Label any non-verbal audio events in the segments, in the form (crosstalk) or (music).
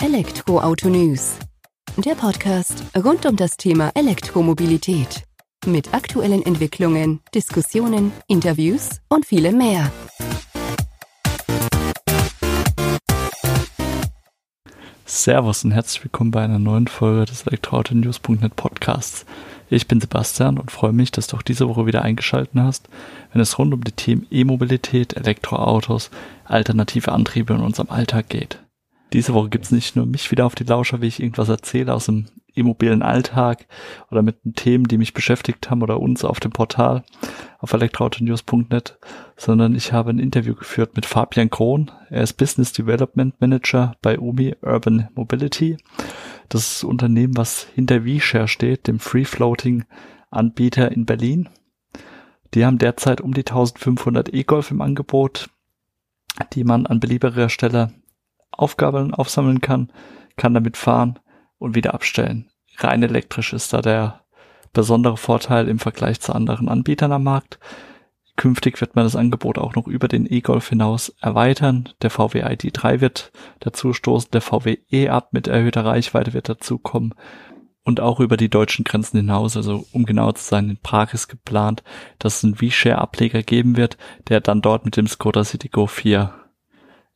Elektroauto News. Der Podcast rund um das Thema Elektromobilität. Mit aktuellen Entwicklungen, Diskussionen, Interviews und vielem mehr. Servus und herzlich willkommen bei einer neuen Folge des Elektroauto-News.net Podcasts. Ich bin Sebastian und freue mich, dass du auch diese Woche wieder eingeschaltet hast, wenn es rund um die Themen E-Mobilität, Elektroautos, alternative Antriebe in unserem Alltag geht. Diese Woche gibt's nicht nur mich wieder auf die Lauscher, wie ich irgendwas erzähle aus dem immobilen Alltag oder mit den Themen, die mich beschäftigt haben oder uns auf dem Portal auf elektroautonews.net, sondern ich habe ein Interview geführt mit Fabian Krohn. Er ist Business Development Manager bei UMI Urban Mobility. Das ist Unternehmen, was hinter VShare steht, dem Free Floating Anbieter in Berlin. Die haben derzeit um die 1500 E-Golf im Angebot, die man an beliebiger Stelle Aufgaben aufsammeln kann, kann damit fahren und wieder abstellen. Rein elektrisch ist da der besondere Vorteil im Vergleich zu anderen Anbietern am Markt. Künftig wird man das Angebot auch noch über den E-Golf hinaus erweitern. Der VW ID3 wird dazu stoßen, der VW E-Up mit erhöhter Reichweite wird dazukommen und auch über die deutschen Grenzen hinaus, also um genau zu sein, in Prag ist geplant, dass es einen V-Share-Ableger geben wird, der dann dort mit dem Skoda Citigo 4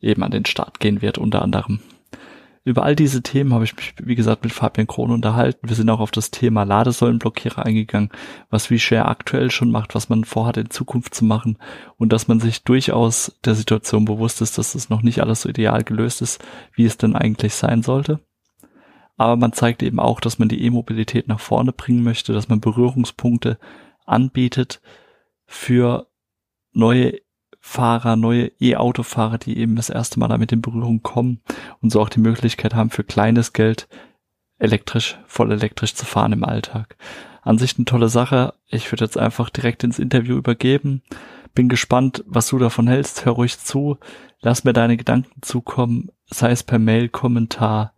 eben an den Start gehen wird, unter anderem. Über all diese Themen habe ich mich, wie gesagt, mit Fabian Krohn unterhalten. Wir sind auch auf das Thema Ladesäulenblockierer eingegangen, was VShare aktuell schon macht, was man vorhat in Zukunft zu machen und dass man sich durchaus der Situation bewusst ist, dass es noch nicht alles so ideal gelöst ist, wie es denn eigentlich sein sollte. Aber man zeigt eben auch, dass man die E-Mobilität nach vorne bringen möchte, dass man Berührungspunkte anbietet für neue Fahrer, neue E-Autofahrer, die eben das erste Mal damit in Berührung kommen und so auch die Möglichkeit haben, für kleines Geld elektrisch, voll elektrisch zu fahren im Alltag. An sich eine tolle Sache. Ich würde jetzt einfach direkt ins Interview übergeben. Bin gespannt, was du davon hältst. Hör ruhig zu. Lass mir deine Gedanken zukommen, sei es per Mail, Kommentar,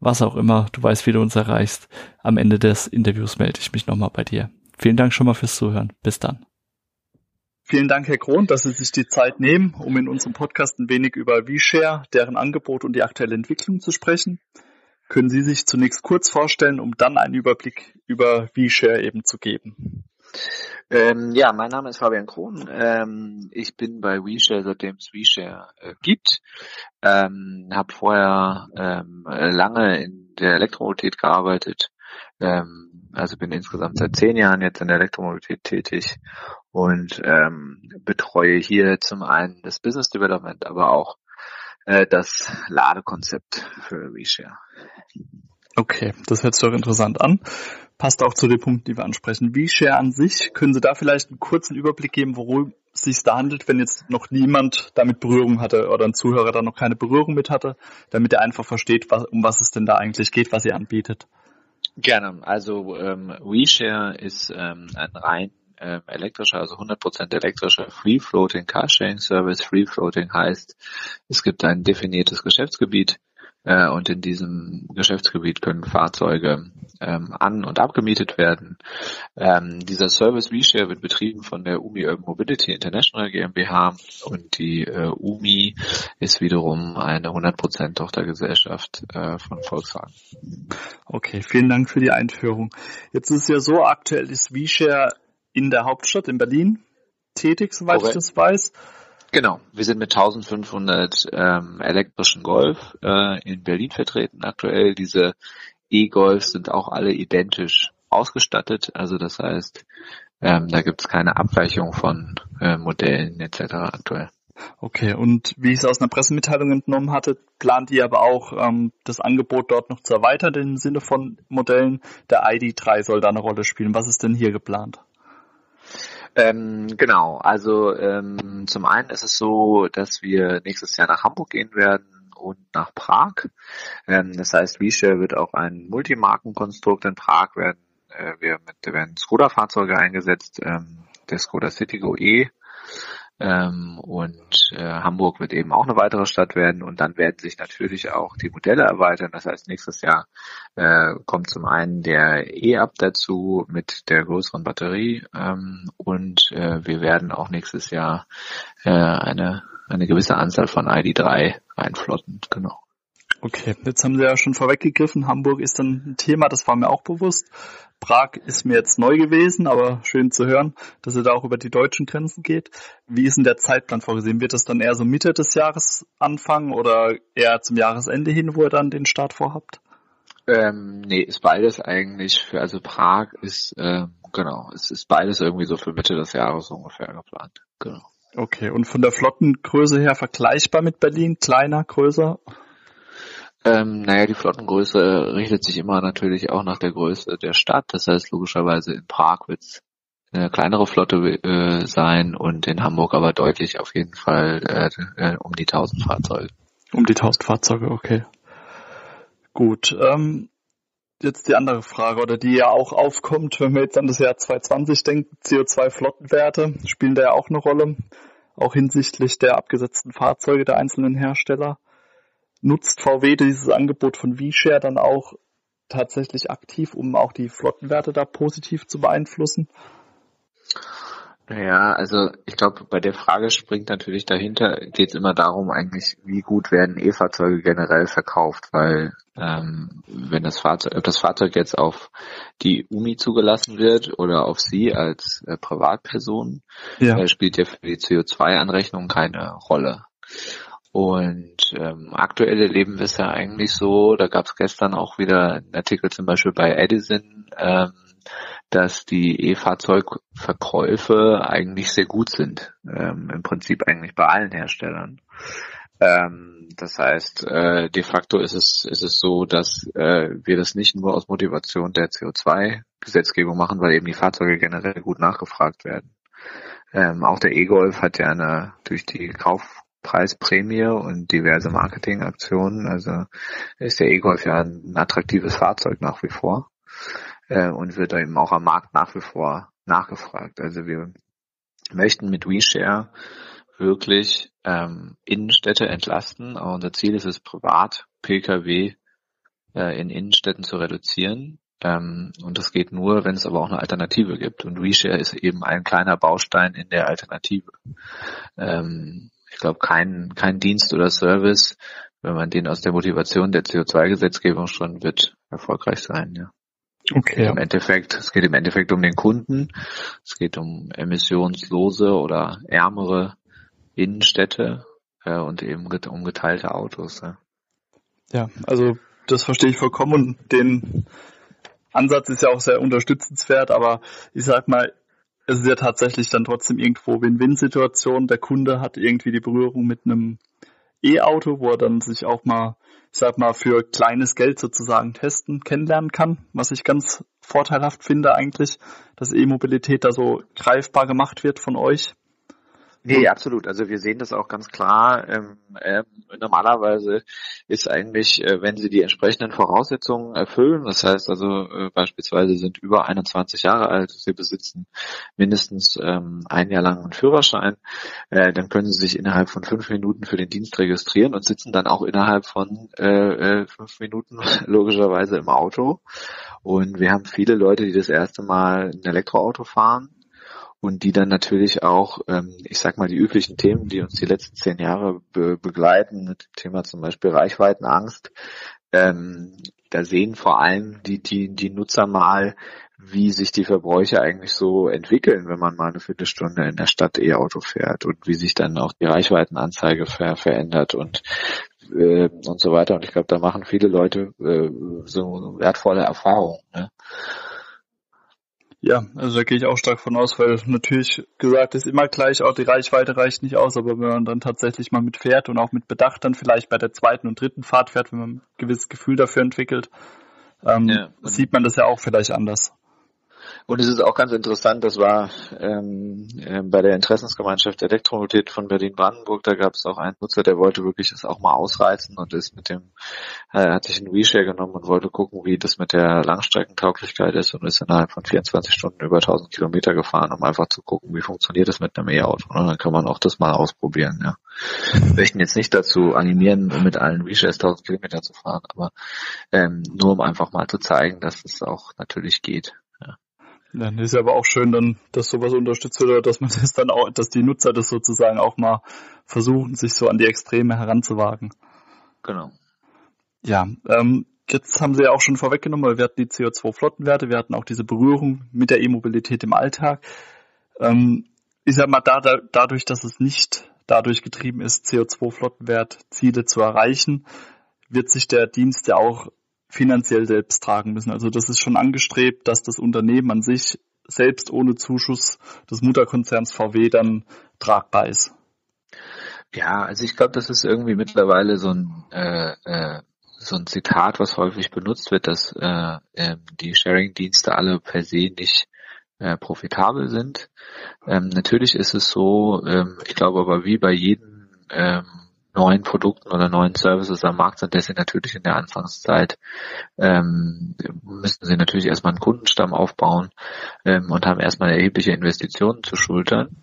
was auch immer. Du weißt, wie du uns erreichst. Am Ende des Interviews melde ich mich nochmal bei dir. Vielen Dank schon mal fürs Zuhören. Bis dann. Vielen Dank, Herr Krohn, dass Sie sich die Zeit nehmen, um in unserem Podcast ein wenig über VShare, deren Angebot und die aktuelle Entwicklung zu sprechen. Können Sie sich zunächst kurz vorstellen, um dann einen Überblick über VShare eben zu geben? Ähm, ja, mein Name ist Fabian Krohn. Ähm, ich bin bei WeShare, seitdem es WeShare äh, gibt. Ähm, habe vorher ähm, lange in der Elektromobilität gearbeitet. Ähm, also bin insgesamt seit zehn Jahren jetzt in der Elektromobilität tätig und ähm, betreue hier zum einen das Business Development, aber auch äh, das Ladekonzept für WeShare. Okay, das hört sich doch interessant an. Passt auch zu den Punkten, die wir ansprechen. WeShare an sich, können Sie da vielleicht einen kurzen Überblick geben, worum es sich da handelt, wenn jetzt noch niemand damit Berührung hatte oder ein Zuhörer da noch keine Berührung mit hatte, damit er einfach versteht, was, um was es denn da eigentlich geht, was ihr anbietet? Gerne. Also ähm, WeShare ist ähm, ein rein äh, elektrischer, also 100% elektrischer Free Floating Carsharing Service. Free Floating heißt, es gibt ein definiertes Geschäftsgebiet äh, und in diesem Geschäftsgebiet können Fahrzeuge ähm, an- und abgemietet werden. Ähm, dieser Service WeShare wird betrieben von der UMI Urban Mobility International GmbH und die äh, UMI ist wiederum eine 100% Tochtergesellschaft äh, von Volkswagen. Okay, vielen Dank für die Einführung. Jetzt ist ja so, aktuell ist WeShare in der Hauptstadt in Berlin tätig, soweit okay. ich das weiß. Genau, wir sind mit 1500 ähm, elektrischen Golf äh, in Berlin vertreten aktuell. Diese E-Golfs sind auch alle identisch ausgestattet, also das heißt, ähm, da gibt es keine Abweichung von äh, Modellen etc. aktuell. Okay, und wie ich es aus einer Pressemitteilung entnommen hatte, plant ihr aber auch ähm, das Angebot dort noch zu erweitern im Sinne von Modellen. Der ID3 soll da eine Rolle spielen. Was ist denn hier geplant? Ähm, genau, also ähm, zum einen ist es so, dass wir nächstes Jahr nach Hamburg gehen werden und nach Prag. Ähm, das heißt, Wiesche wird auch ein Multimarkenkonstrukt in Prag werden. Äh, wir mit, werden Skoda-Fahrzeuge eingesetzt, ähm, der Skoda Citigo E ähm, und äh, Hamburg wird eben auch eine weitere Stadt werden und dann werden sich natürlich auch die Modelle erweitern. Das heißt, nächstes Jahr äh, kommt zum einen der E-Up dazu mit der größeren Batterie ähm, und äh, wir werden auch nächstes Jahr äh, eine, eine gewisse Anzahl von ID3 reinflotten. Genau. Okay, jetzt haben Sie ja schon vorweggegriffen, Hamburg ist dann ein Thema, das war mir auch bewusst. Prag ist mir jetzt neu gewesen, aber schön zu hören, dass ihr da auch über die deutschen Grenzen geht. Wie ist denn der Zeitplan vorgesehen? Wird das dann eher so Mitte des Jahres anfangen oder eher zum Jahresende hin, wo ihr dann den Start vorhabt? Ähm, nee, ist beides eigentlich für, also Prag ist, äh, genau, es ist beides irgendwie so für Mitte des Jahres ungefähr geplant. Genau. Okay, und von der Flottengröße her vergleichbar mit Berlin? Kleiner, größer? Ähm, naja, die Flottengröße richtet sich immer natürlich auch nach der Größe der Stadt. Das heißt, logischerweise in Prag wird es eine kleinere Flotte äh, sein und in Hamburg aber deutlich auf jeden Fall äh, äh, um die 1000 Fahrzeuge. Um die 1000 Fahrzeuge, okay. Gut. Ähm, jetzt die andere Frage, oder die ja auch aufkommt, wenn wir jetzt an das Jahr 2020 denken, CO2-Flottenwerte spielen da ja auch eine Rolle, auch hinsichtlich der abgesetzten Fahrzeuge der einzelnen Hersteller nutzt VW dieses Angebot von V-Share dann auch tatsächlich aktiv, um auch die Flottenwerte da positiv zu beeinflussen? Ja, also ich glaube, bei der Frage springt natürlich dahinter, geht es immer darum eigentlich, wie gut werden E-Fahrzeuge generell verkauft, weil ähm, wenn das Fahrzeug, ob das Fahrzeug jetzt auf die UMI zugelassen wird oder auf Sie als äh, Privatperson, ja. äh, spielt ja für die CO2-Anrechnung keine Rolle. Und ähm, aktuell erleben wir es ja eigentlich so, da gab es gestern auch wieder einen Artikel zum Beispiel bei Edison, ähm, dass die E-Fahrzeugverkäufe eigentlich sehr gut sind. Ähm, Im Prinzip eigentlich bei allen Herstellern. Ähm, das heißt, äh, de facto ist es, ist es so, dass äh, wir das nicht nur aus Motivation der CO2-Gesetzgebung machen, weil eben die Fahrzeuge generell gut nachgefragt werden. Ähm, auch der E-Golf hat ja eine, durch die Kauf, Preisprämie und diverse Marketingaktionen. Also ist der E-Golf ja ein attraktives Fahrzeug nach wie vor äh, und wird eben auch am Markt nach wie vor nachgefragt. Also wir möchten mit WeShare wirklich ähm, Innenstädte entlasten. Aber unser Ziel ist es, privat Pkw äh, in Innenstädten zu reduzieren. Ähm, und das geht nur, wenn es aber auch eine Alternative gibt. Und WeShare ist eben ein kleiner Baustein in der Alternative. Ähm, ich glaube, kein, kein Dienst oder Service, wenn man den aus der Motivation der CO2-Gesetzgebung schon wird erfolgreich sein, ja. Okay. Im Endeffekt, es geht im Endeffekt um den Kunden. Es geht um emissionslose oder ärmere Innenstädte äh, und eben um geteilte Autos. Ja. ja, also das verstehe ich vollkommen und den Ansatz ist ja auch sehr unterstützenswert, aber ich sag mal, es ist ja tatsächlich dann trotzdem irgendwo Win-Win-Situation. Der Kunde hat irgendwie die Berührung mit einem E-Auto, wo er dann sich auch mal, ich sag mal, für kleines Geld sozusagen testen, kennenlernen kann, was ich ganz vorteilhaft finde eigentlich, dass E-Mobilität da so greifbar gemacht wird von euch. Nee, absolut. Also wir sehen das auch ganz klar. Ähm, äh, normalerweise ist eigentlich, äh, wenn Sie die entsprechenden Voraussetzungen erfüllen, das heißt also äh, beispielsweise sind über 21 Jahre alt, Sie besitzen mindestens ähm, ein Jahr lang einen Führerschein, äh, dann können Sie sich innerhalb von fünf Minuten für den Dienst registrieren und sitzen dann auch innerhalb von äh, äh fünf Minuten (laughs) logischerweise im Auto. Und wir haben viele Leute, die das erste Mal ein Elektroauto fahren und die dann natürlich auch, ähm, ich sag mal, die üblichen Themen, die uns die letzten zehn Jahre be begleiten, Thema zum Beispiel Reichweitenangst, ähm, da sehen vor allem die, die, die Nutzer mal, wie sich die Verbräuche eigentlich so entwickeln, wenn man mal eine Viertelstunde in der Stadt E-Auto fährt und wie sich dann auch die Reichweitenanzeige ver verändert und äh, und so weiter. Und ich glaube, da machen viele Leute äh, so wertvolle Erfahrungen. Ne? Ja, also da gehe ich auch stark von aus, weil natürlich gesagt ist immer gleich, auch die Reichweite reicht nicht aus, aber wenn man dann tatsächlich mal mit fährt und auch mit Bedacht dann vielleicht bei der zweiten und dritten Fahrt fährt, wenn man ein gewisses Gefühl dafür entwickelt, ähm, ja, sieht man das ja auch vielleicht anders. Und es ist auch ganz interessant, das war ähm, äh, bei der Interessensgemeinschaft Elektromobilität von Berlin-Brandenburg, da gab es auch einen Nutzer, der wollte wirklich das auch mal ausreizen und ist mit dem, äh, hat sich einen WeShare genommen und wollte gucken, wie das mit der Langstreckentauglichkeit ist und ist innerhalb von 24 Stunden über 1000 Kilometer gefahren, um einfach zu gucken, wie funktioniert das mit einem E-Auto. Und dann kann man auch das mal ausprobieren, ja. Wir möchten jetzt nicht dazu animieren, mit allen WeShares 1000 Kilometer zu fahren, aber ähm, nur um einfach mal zu zeigen, dass es auch natürlich geht. Dann ist ja aber auch schön, dann, dass sowas unterstützt wird, oder dass man das dann auch, dass die Nutzer das sozusagen auch mal versuchen, sich so an die Extreme heranzuwagen. Genau. Ja, ähm, jetzt haben Sie ja auch schon vorweggenommen, weil wir hatten die CO2-Flottenwerte, wir hatten auch diese Berührung mit der E-Mobilität im Alltag. Ähm, ich sag mal, da, da, dadurch, dass es nicht dadurch getrieben ist, CO2-Flottenwertziele zu erreichen, wird sich der Dienst ja auch finanziell selbst tragen müssen. Also das ist schon angestrebt, dass das Unternehmen an sich selbst ohne Zuschuss des Mutterkonzerns VW dann tragbar ist. Ja, also ich glaube, das ist irgendwie mittlerweile so ein äh, äh, so ein Zitat, was häufig benutzt wird, dass äh, äh, die Sharing-Dienste alle per se nicht äh, profitabel sind. Ähm, natürlich ist es so, ähm, ich glaube aber wie bei jedem ähm, neuen Produkten oder neuen Services am Markt sind, dass sie natürlich in der Anfangszeit ähm, müssen sie natürlich erstmal einen Kundenstamm aufbauen ähm, und haben erstmal erhebliche Investitionen zu schultern.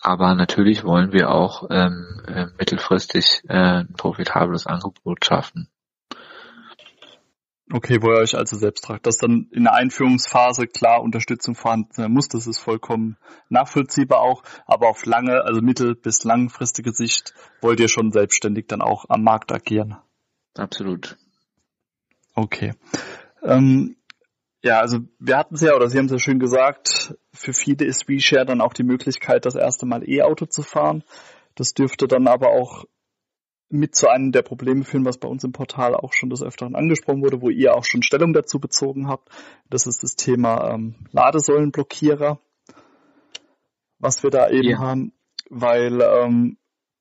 Aber natürlich wollen wir auch ähm, äh, mittelfristig äh, ein profitables Angebot schaffen. Okay, wo ihr euch also selbst tragt. Dass dann in der Einführungsphase klar Unterstützung vorhanden sein muss, das ist vollkommen nachvollziehbar auch. Aber auf lange, also mittel- bis langfristige Sicht wollt ihr schon selbstständig dann auch am Markt agieren. Absolut. Okay. Ähm, ja, also wir hatten es ja, oder Sie haben es ja schön gesagt, für viele ist WeShare dann auch die Möglichkeit, das erste Mal E-Auto zu fahren. Das dürfte dann aber auch mit zu einem der Probleme führen, was bei uns im Portal auch schon des Öfteren angesprochen wurde, wo ihr auch schon Stellung dazu bezogen habt. Das ist das Thema ähm, Ladesäulenblockierer, was wir da eben ja. haben, weil ähm,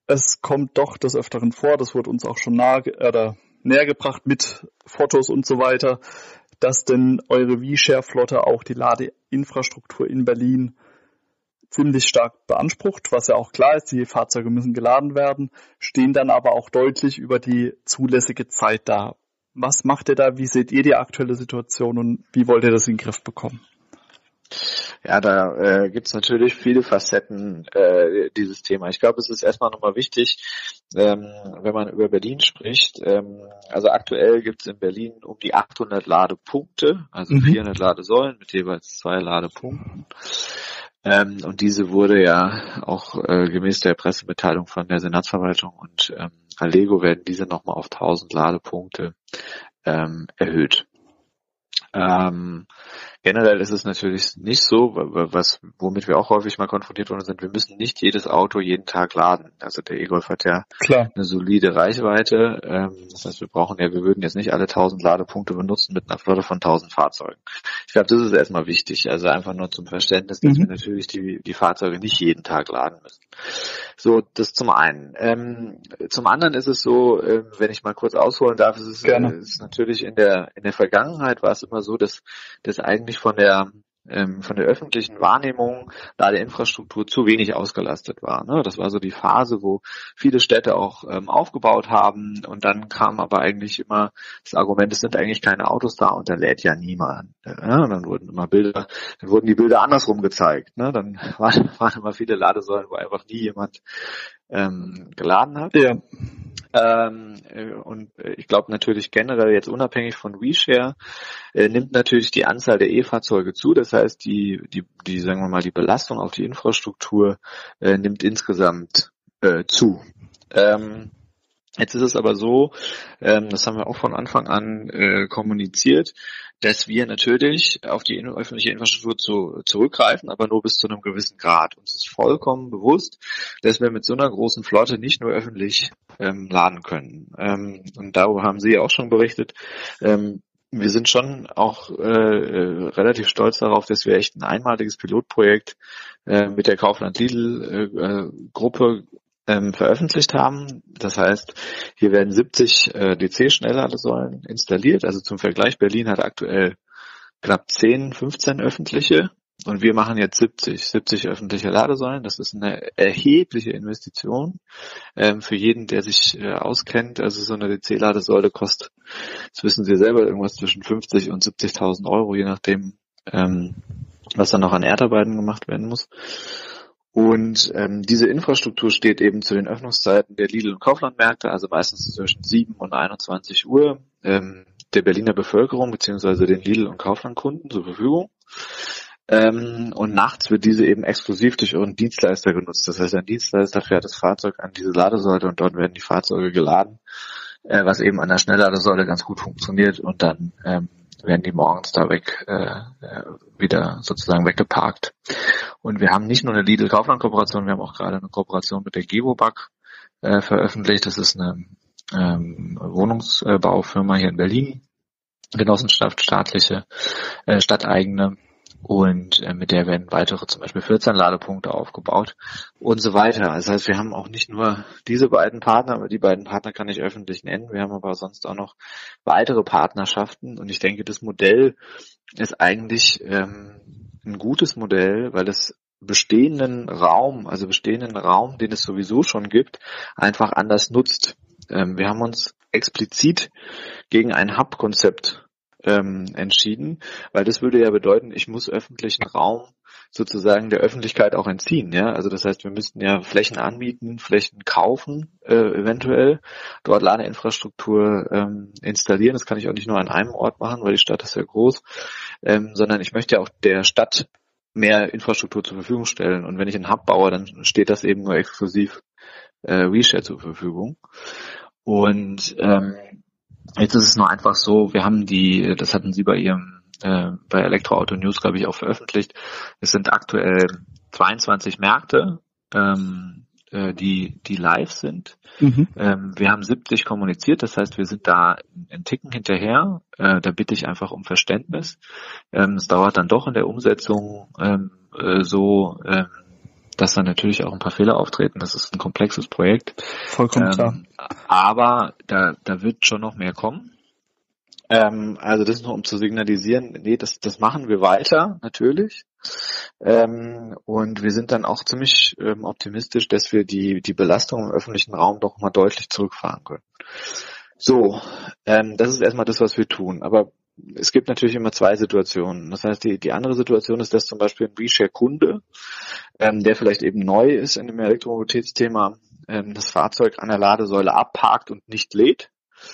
es kommt doch des Öfteren vor, das wurde uns auch schon nahe, äh, näher gebracht mit Fotos und so weiter, dass denn eure V-Share-Flotte auch die Ladeinfrastruktur in Berlin ziemlich stark beansprucht, was ja auch klar ist, die Fahrzeuge müssen geladen werden, stehen dann aber auch deutlich über die zulässige Zeit da. Was macht ihr da? Wie seht ihr die aktuelle Situation und wie wollt ihr das in den Griff bekommen? Ja, da äh, gibt es natürlich viele Facetten äh, dieses Thema. Ich glaube, es ist erstmal nochmal wichtig, ähm, wenn man über Berlin spricht. Ähm, also aktuell gibt es in Berlin um die 800 Ladepunkte, also mhm. 400 Ladesäulen mit jeweils zwei Ladepunkten. Ähm, und diese wurde ja auch äh, gemäß der Pressemitteilung von der Senatsverwaltung und ähm, Allego werden diese nochmal auf 1000 Ladepunkte ähm, erhöht. Ähm, generell ist es natürlich nicht so, was, womit wir auch häufig mal konfrontiert worden sind, wir müssen nicht jedes Auto jeden Tag laden. Also der E-Golf hat ja Klar. eine solide Reichweite. Ähm, das heißt, wir brauchen ja, wir würden jetzt nicht alle 1000 Ladepunkte benutzen mit einer Flotte von 1000 Fahrzeugen. Ich glaube, das ist erstmal wichtig. Also einfach nur zum Verständnis, dass mhm. wir natürlich die, die Fahrzeuge nicht jeden Tag laden müssen. So, das zum einen. Ähm, zum anderen ist es so, äh, wenn ich mal kurz ausholen darf, ist es äh, ist natürlich in der in der Vergangenheit war es immer so, dass dass eigentlich von der ähm, von der öffentlichen Wahrnehmung da der Infrastruktur zu wenig ausgelastet war. Ne? Das war so die Phase, wo viele Städte auch ähm, aufgebaut haben und dann kam aber eigentlich immer das Argument, es sind eigentlich keine Autos da und da lädt ja niemand. Ne? Und dann wurden immer Bilder, dann wurden die Bilder andersrum gezeigt. Ne? Dann (laughs) waren immer viele Ladesäulen, wo einfach nie jemand ähm, geladen hat. Ja. Ähm, äh, und ich glaube natürlich generell jetzt unabhängig von WeShare äh, nimmt natürlich die Anzahl der E-Fahrzeuge zu. Das heißt, die, die, die, sagen wir mal, die Belastung auf die Infrastruktur äh, nimmt insgesamt äh, zu. Ähm, Jetzt ist es aber so, ähm, das haben wir auch von Anfang an äh, kommuniziert, dass wir natürlich auf die öffentliche Infrastruktur zu, zurückgreifen, aber nur bis zu einem gewissen Grad. Uns ist vollkommen bewusst, dass wir mit so einer großen Flotte nicht nur öffentlich ähm, laden können. Ähm, und darüber haben Sie ja auch schon berichtet. Ähm, wir sind schon auch äh, äh relativ stolz darauf, dass wir echt ein einmaliges Pilotprojekt äh, mit der Kaufland Lidl äh, äh Gruppe ähm, veröffentlicht haben. Das heißt, hier werden 70 äh, DC-Schnellladesäulen installiert. Also zum Vergleich, Berlin hat aktuell knapp 10, 15 öffentliche und wir machen jetzt 70, 70 öffentliche Ladesäulen. Das ist eine erhebliche Investition ähm, für jeden, der sich äh, auskennt. Also so eine DC-Ladesäule kostet, das wissen Sie selber, irgendwas zwischen 50 und 70.000 Euro, je nachdem, ähm, was dann noch an Erdarbeiten gemacht werden muss. Und ähm, diese Infrastruktur steht eben zu den Öffnungszeiten der Lidl- und Kauflandmärkte, also meistens zwischen 7 und 21 Uhr, ähm, der Berliner Bevölkerung beziehungsweise den Lidl- und Kauflandkunden zur Verfügung. Ähm, und nachts wird diese eben exklusiv durch ihren Dienstleister genutzt. Das heißt, ein Dienstleister fährt das Fahrzeug an diese Ladesäule und dort werden die Fahrzeuge geladen äh, was eben an der Schnellladesäule ganz gut funktioniert und dann ähm, werden die morgens da weg äh, äh wieder sozusagen weggeparkt. Und wir haben nicht nur eine Lidl-Kaufland-Kooperation, wir haben auch gerade eine Kooperation mit der Gewobag äh, veröffentlicht. Das ist eine ähm, Wohnungsbaufirma hier in Berlin, Genossenschaft, staatliche, äh, stadteigene und äh, mit der werden weitere zum Beispiel 14 Ladepunkte aufgebaut und so weiter. Das heißt, wir haben auch nicht nur diese beiden Partner, aber die beiden Partner kann ich öffentlich nennen. Wir haben aber sonst auch noch weitere Partnerschaften und ich denke, das Modell ist eigentlich ähm, ein gutes Modell, weil es bestehenden Raum, also bestehenden Raum, den es sowieso schon gibt, einfach anders nutzt. Ähm, wir haben uns explizit gegen ein Hub-Konzept ähm, entschieden, weil das würde ja bedeuten, ich muss öffentlichen Raum sozusagen der Öffentlichkeit auch entziehen. Ja, also das heißt, wir müssten ja Flächen anbieten, Flächen kaufen, äh, eventuell dort Ladeinfrastruktur ähm, installieren. Das kann ich auch nicht nur an einem Ort machen, weil die Stadt ist ja groß, ähm, sondern ich möchte ja auch der Stadt mehr Infrastruktur zur Verfügung stellen. Und wenn ich einen Hub baue, dann steht das eben nur exklusiv äh, WeShare zur Verfügung. Und ähm, jetzt ist es nur einfach so, wir haben die, das hatten Sie bei Ihrem äh, bei Elektroauto News, glaube ich, auch veröffentlicht. Es sind aktuell 22 Märkte, ähm, äh, die, die live sind. Mhm. Ähm, wir haben 70 kommuniziert, das heißt, wir sind da einen Ticken hinterher. Äh, da bitte ich einfach um Verständnis. Ähm, es dauert dann doch in der Umsetzung ähm, äh, so, ähm, dass da natürlich auch ein paar Fehler auftreten. Das ist ein komplexes Projekt. Vollkommen klar. Ähm, aber da, da wird schon noch mehr kommen. Ähm, also das ist nur um zu signalisieren, nee, das, das machen wir weiter, natürlich. Ähm, und wir sind dann auch ziemlich ähm, optimistisch, dass wir die, die Belastung im öffentlichen Raum doch mal deutlich zurückfahren können. So, ähm, das ist erstmal das, was wir tun. Aber es gibt natürlich immer zwei Situationen. Das heißt, die, die andere Situation ist, dass zum Beispiel ein WeShare-Kunde, ähm, der vielleicht eben neu ist in dem Elektromobilitätsthema, ähm, das Fahrzeug an der Ladesäule abparkt und nicht lädt.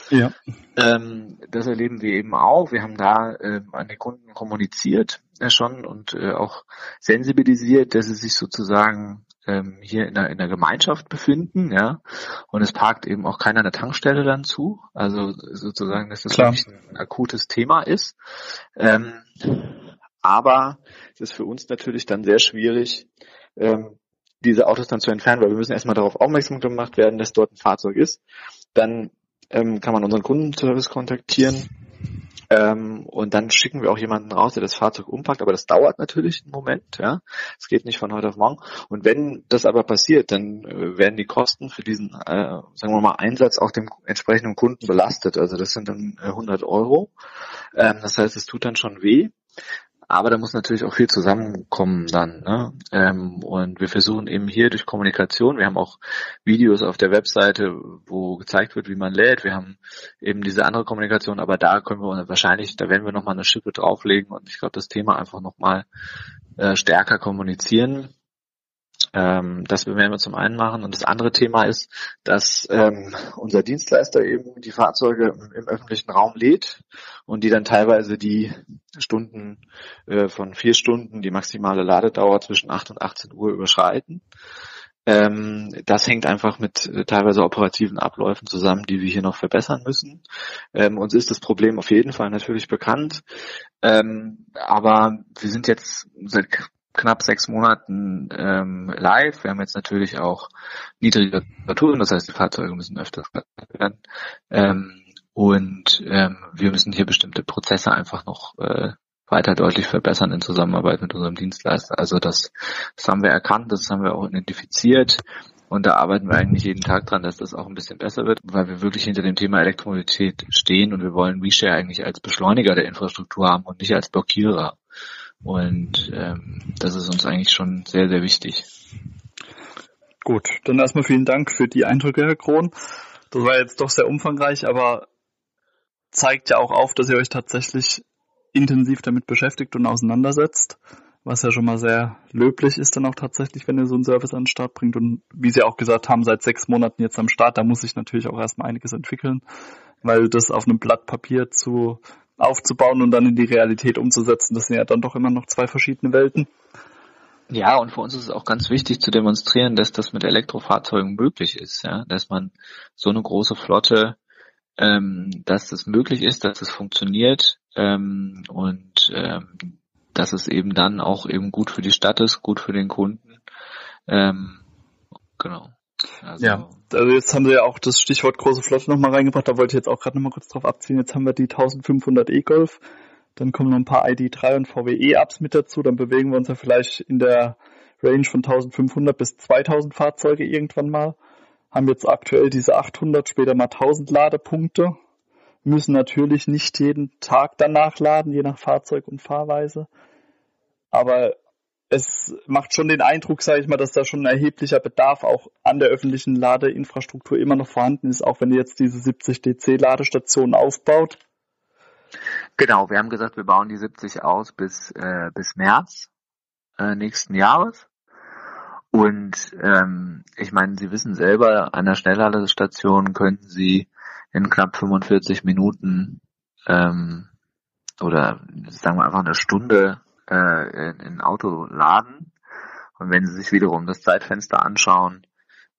Ja. Ähm, das erleben wir eben auch. Wir haben da ähm, an die Kunden kommuniziert äh, schon und äh, auch sensibilisiert, dass sie sich sozusagen ähm, hier in der, in der Gemeinschaft befinden, ja. Und es parkt eben auch keiner an der Tankstelle dann zu. Also sozusagen, dass das Klar. wirklich ein akutes Thema ist. Ähm, aber es ist für uns natürlich dann sehr schwierig, ähm, diese Autos dann zu entfernen, weil wir müssen erstmal darauf aufmerksam gemacht werden, dass dort ein Fahrzeug ist. Dann ähm, kann man unseren Kundenservice kontaktieren ähm, und dann schicken wir auch jemanden raus, der das Fahrzeug umpackt, aber das dauert natürlich einen Moment, ja. Es geht nicht von heute auf morgen. Und wenn das aber passiert, dann äh, werden die Kosten für diesen, äh, sagen wir mal, Einsatz auch dem entsprechenden Kunden belastet. Also das sind dann äh, 100 Euro. Ähm, das heißt, es tut dann schon weh. Aber da muss natürlich auch viel zusammenkommen dann. Ne? Ähm, und wir versuchen eben hier durch Kommunikation, wir haben auch Videos auf der Webseite, wo gezeigt wird, wie man lädt. Wir haben eben diese andere Kommunikation, aber da können wir wahrscheinlich, da werden wir nochmal eine Schippe drauflegen und ich glaube, das Thema einfach nochmal äh, stärker kommunizieren. Ähm, das werden wir zum einen machen. Und das andere Thema ist, dass ähm, unser Dienstleister eben die Fahrzeuge im, öffentlichen Raum lädt und die dann teilweise die Stunden äh, von vier Stunden, die maximale Ladedauer zwischen 8 und 18 Uhr überschreiten. Ähm, das hängt einfach mit äh, teilweise operativen Abläufen zusammen, die wir hier noch verbessern müssen. Ähm, uns ist das Problem auf jeden Fall natürlich bekannt, ähm, aber wir sind jetzt seit knapp sechs Monaten ähm, live. Wir haben jetzt natürlich auch niedrige Temperaturen, das heißt, die Fahrzeuge müssen öfter werden. Ähm, und ähm, wir müssen hier bestimmte Prozesse einfach noch äh, weiter deutlich verbessern in Zusammenarbeit mit unserem Dienstleister. Also das, das haben wir erkannt, das haben wir auch identifiziert. Und da arbeiten wir eigentlich jeden Tag dran, dass das auch ein bisschen besser wird, weil wir wirklich hinter dem Thema Elektromobilität stehen und wir wollen WeShare eigentlich als Beschleuniger der Infrastruktur haben und nicht als Blockierer. Und ähm, das ist uns eigentlich schon sehr, sehr wichtig. Gut, dann erstmal vielen Dank für die Eindrücke, Herr Krohn. Das war jetzt doch sehr umfangreich, aber zeigt ja auch auf, dass ihr euch tatsächlich intensiv damit beschäftigt und auseinandersetzt, was ja schon mal sehr löblich ist dann auch tatsächlich, wenn ihr so einen Service an den Start bringt. Und wie Sie auch gesagt haben, seit sechs Monaten jetzt am Start, da muss sich natürlich auch erstmal einiges entwickeln, weil das auf einem Blatt Papier zu aufzubauen und dann in die Realität umzusetzen. Das sind ja dann doch immer noch zwei verschiedene Welten. Ja, und für uns ist es auch ganz wichtig zu demonstrieren, dass das mit Elektrofahrzeugen möglich ist, ja, dass man so eine große Flotte ähm, dass es möglich ist, dass es funktioniert ähm, und ähm, dass es eben dann auch eben gut für die Stadt ist, gut für den Kunden. Ähm, genau. Also, ja, also jetzt haben sie ja auch das Stichwort große Flotte nochmal reingebracht, da wollte ich jetzt auch gerade nochmal kurz drauf abziehen. Jetzt haben wir die 1500 E-Golf, dann kommen noch ein paar ID3 und VWE-Apps mit dazu, dann bewegen wir uns ja vielleicht in der Range von 1500 bis 2000 Fahrzeuge irgendwann mal. Haben jetzt aktuell diese 800, später mal 1000 Ladepunkte. Müssen natürlich nicht jeden Tag danach laden, je nach Fahrzeug und Fahrweise. Aber es macht schon den Eindruck, sage ich mal, dass da schon ein erheblicher Bedarf auch an der öffentlichen Ladeinfrastruktur immer noch vorhanden ist, auch wenn ihr jetzt diese 70 DC Ladestationen aufbaut. Genau, wir haben gesagt, wir bauen die 70 aus bis äh, bis März äh, nächsten Jahres. Und ähm, ich meine, Sie wissen selber, an der Schnellladestation können Sie in knapp 45 Minuten ähm, oder sagen wir einfach eine Stunde äh, in, in Auto laden. Und wenn Sie sich wiederum das Zeitfenster anschauen,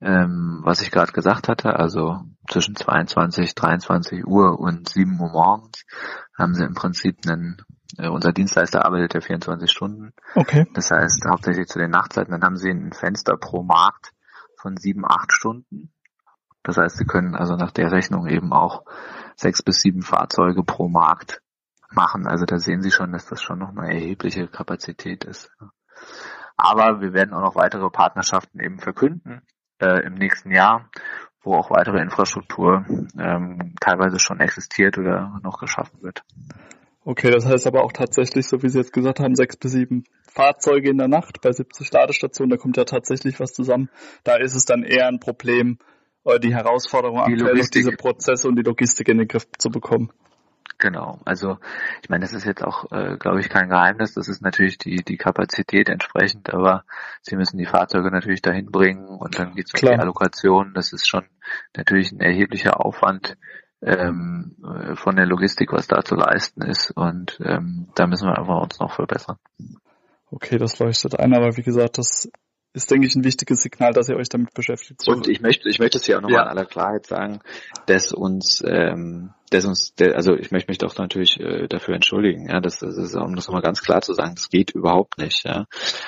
ähm, was ich gerade gesagt hatte, also zwischen 22, 23 Uhr und 7 Uhr morgens, haben Sie im Prinzip einen, äh, unser Dienstleister arbeitet ja 24 Stunden. Okay. Das heißt, hauptsächlich zu den Nachtzeiten, dann haben Sie ein Fenster pro Markt von 7, 8 Stunden. Das heißt, Sie können also nach der Rechnung eben auch sechs bis sieben Fahrzeuge pro Markt machen. Also da sehen Sie schon, dass das schon noch eine erhebliche Kapazität ist. Aber wir werden auch noch weitere Partnerschaften eben verkünden äh, im nächsten Jahr, wo auch weitere Infrastruktur ähm, teilweise schon existiert oder noch geschaffen wird. Okay, das heißt aber auch tatsächlich, so wie Sie jetzt gesagt haben, sechs bis sieben Fahrzeuge in der Nacht bei 70 Ladestationen, da kommt ja tatsächlich was zusammen. Da ist es dann eher ein Problem, oder die Herausforderung die aktuell ist, diese Prozesse und die Logistik in den Griff zu bekommen. Genau, also ich meine, das ist jetzt auch, äh, glaube ich, kein Geheimnis. Das ist natürlich die, die Kapazität entsprechend, aber Sie müssen die Fahrzeuge natürlich dahin bringen und dann geht es um die Allokation. Das ist schon natürlich ein erheblicher Aufwand ähm, äh, von der Logistik, was da zu leisten ist und ähm, da müssen wir einfach uns noch verbessern. Okay, das leuchtet ein, aber wie gesagt, das ist, denke ich, ein wichtiges Signal, dass ihr euch damit beschäftigt. Und ich möchte, ich möchte es hier auch nochmal ja. in aller Klarheit sagen, dass uns, ähm, dass uns, der, also ich möchte mich doch natürlich äh, dafür entschuldigen, ja, das, das ist, um das nochmal ganz klar zu sagen, das geht überhaupt nicht, ja.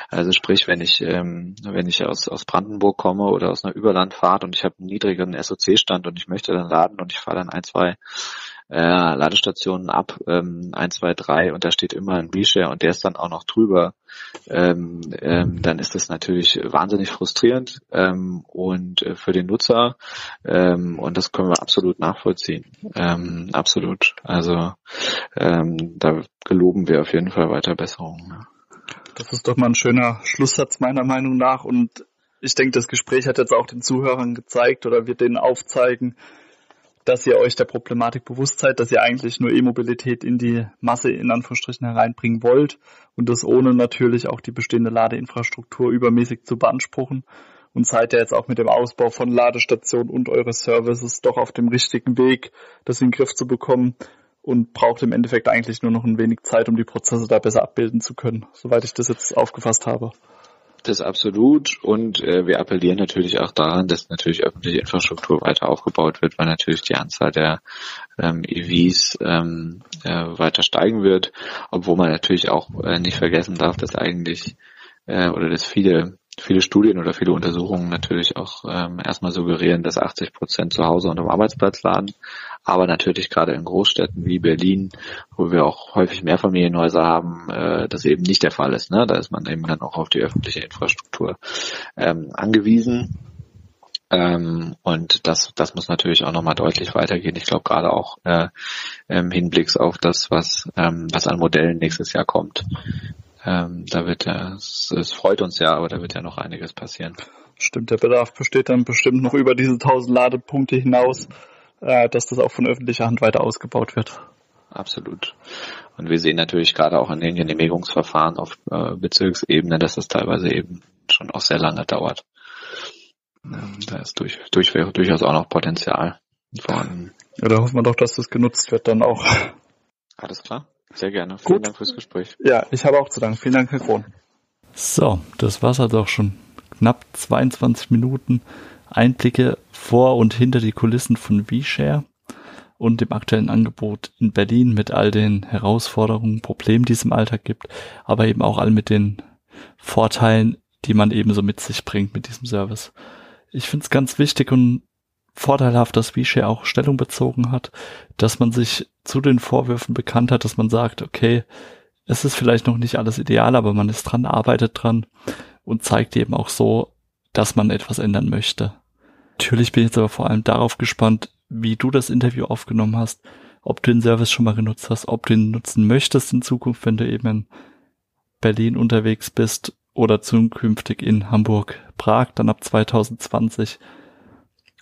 Also sprich, wenn ich, ähm, wenn ich aus, aus Brandenburg komme oder aus einer Überlandfahrt und ich habe einen niedrigeren SOC-Stand und ich möchte dann laden und ich fahre dann ein, zwei äh, Ladestationen ab, ähm, 1, 2, 3 und da steht immer ein Reshare und der ist dann auch noch drüber, ähm, ähm, dann ist das natürlich wahnsinnig frustrierend ähm, und äh, für den Nutzer ähm, und das können wir absolut nachvollziehen. Ähm, absolut. Also ähm, da geloben wir auf jeden Fall weiter Besserungen. Das ist doch mal ein schöner Schlusssatz meiner Meinung nach und ich denke, das Gespräch hat jetzt auch den Zuhörern gezeigt oder wird denen aufzeigen, dass ihr euch der Problematik bewusst seid, dass ihr eigentlich nur E-Mobilität in die Masse in Anführungsstrichen hereinbringen wollt und das ohne natürlich auch die bestehende Ladeinfrastruktur übermäßig zu beanspruchen und seid ja jetzt auch mit dem Ausbau von Ladestationen und eure Services doch auf dem richtigen Weg, das in den Griff zu bekommen und braucht im Endeffekt eigentlich nur noch ein wenig Zeit, um die Prozesse da besser abbilden zu können, soweit ich das jetzt aufgefasst habe. Das absolut und äh, wir appellieren natürlich auch daran, dass natürlich öffentliche Infrastruktur weiter aufgebaut wird, weil natürlich die Anzahl der ähm, EVs ähm, äh, weiter steigen wird, obwohl man natürlich auch äh, nicht vergessen darf, dass eigentlich äh, oder dass viele viele Studien oder viele Untersuchungen natürlich auch ähm, erstmal suggerieren, dass 80 Prozent zu Hause und am Arbeitsplatz laden. Aber natürlich gerade in Großstädten wie Berlin, wo wir auch häufig Mehrfamilienhäuser haben, äh, das eben nicht der Fall ist. Ne? Da ist man eben dann auch auf die öffentliche Infrastruktur ähm, angewiesen. Ähm, und das, das muss natürlich auch nochmal deutlich weitergehen. Ich glaube gerade auch äh, im Hinblick auf das, was, ähm, was an Modellen nächstes Jahr kommt, ähm, da wird ja, es, es freut uns ja, aber da wird ja noch einiges passieren. Stimmt, der Bedarf besteht dann bestimmt noch über diese 1000 Ladepunkte hinaus, äh, dass das auch von öffentlicher Hand weiter ausgebaut wird. Absolut. Und wir sehen natürlich gerade auch in den Genehmigungsverfahren auf äh, Bezirksebene, dass das teilweise eben schon auch sehr lange dauert. Ähm, da ist durch, durch, durchaus auch noch Potenzial vorhanden. Ja, da hoffen wir doch, dass das genutzt wird dann auch. Alles klar. Sehr gerne. Vielen Gut. Dank fürs Gespräch. Ja, ich habe auch zu danken. Vielen Dank, Herr Krohn. So, das war's also auch schon. Knapp 22 Minuten Einblicke vor und hinter die Kulissen von VShare. und dem aktuellen Angebot in Berlin mit all den Herausforderungen, Problemen, die es im Alltag gibt, aber eben auch all mit den Vorteilen, die man eben so mit sich bringt mit diesem Service. Ich finde es ganz wichtig und vorteilhaft, dass WeShare auch Stellung bezogen hat, dass man sich zu den Vorwürfen bekannt hat, dass man sagt, okay, es ist vielleicht noch nicht alles ideal, aber man ist dran, arbeitet dran und zeigt eben auch so, dass man etwas ändern möchte. Natürlich bin ich jetzt aber vor allem darauf gespannt, wie du das Interview aufgenommen hast, ob du den Service schon mal genutzt hast, ob du ihn nutzen möchtest in Zukunft, wenn du eben in Berlin unterwegs bist oder zukünftig in Hamburg, Prag, dann ab 2020.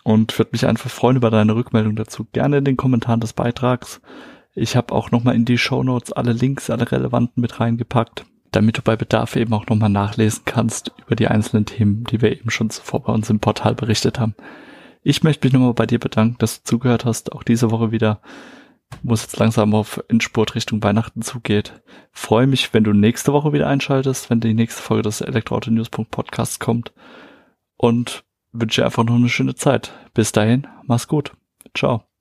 Und würde mich einfach freuen über deine Rückmeldung dazu. Gerne in den Kommentaren des Beitrags. Ich habe auch nochmal in die Show Notes alle Links, alle relevanten mit reingepackt, damit du bei Bedarf eben auch nochmal nachlesen kannst über die einzelnen Themen, die wir eben schon zuvor bei uns im Portal berichtet haben. Ich möchte mich nochmal bei dir bedanken, dass du zugehört hast, auch diese Woche wieder. Muss jetzt langsam auf Endspurt Richtung Weihnachten zugeht. Freue mich, wenn du nächste Woche wieder einschaltest, wenn die nächste Folge des Elektroauto-News.podcasts kommt. Und wünsche einfach noch eine schöne Zeit. Bis dahin, mach's gut. Ciao.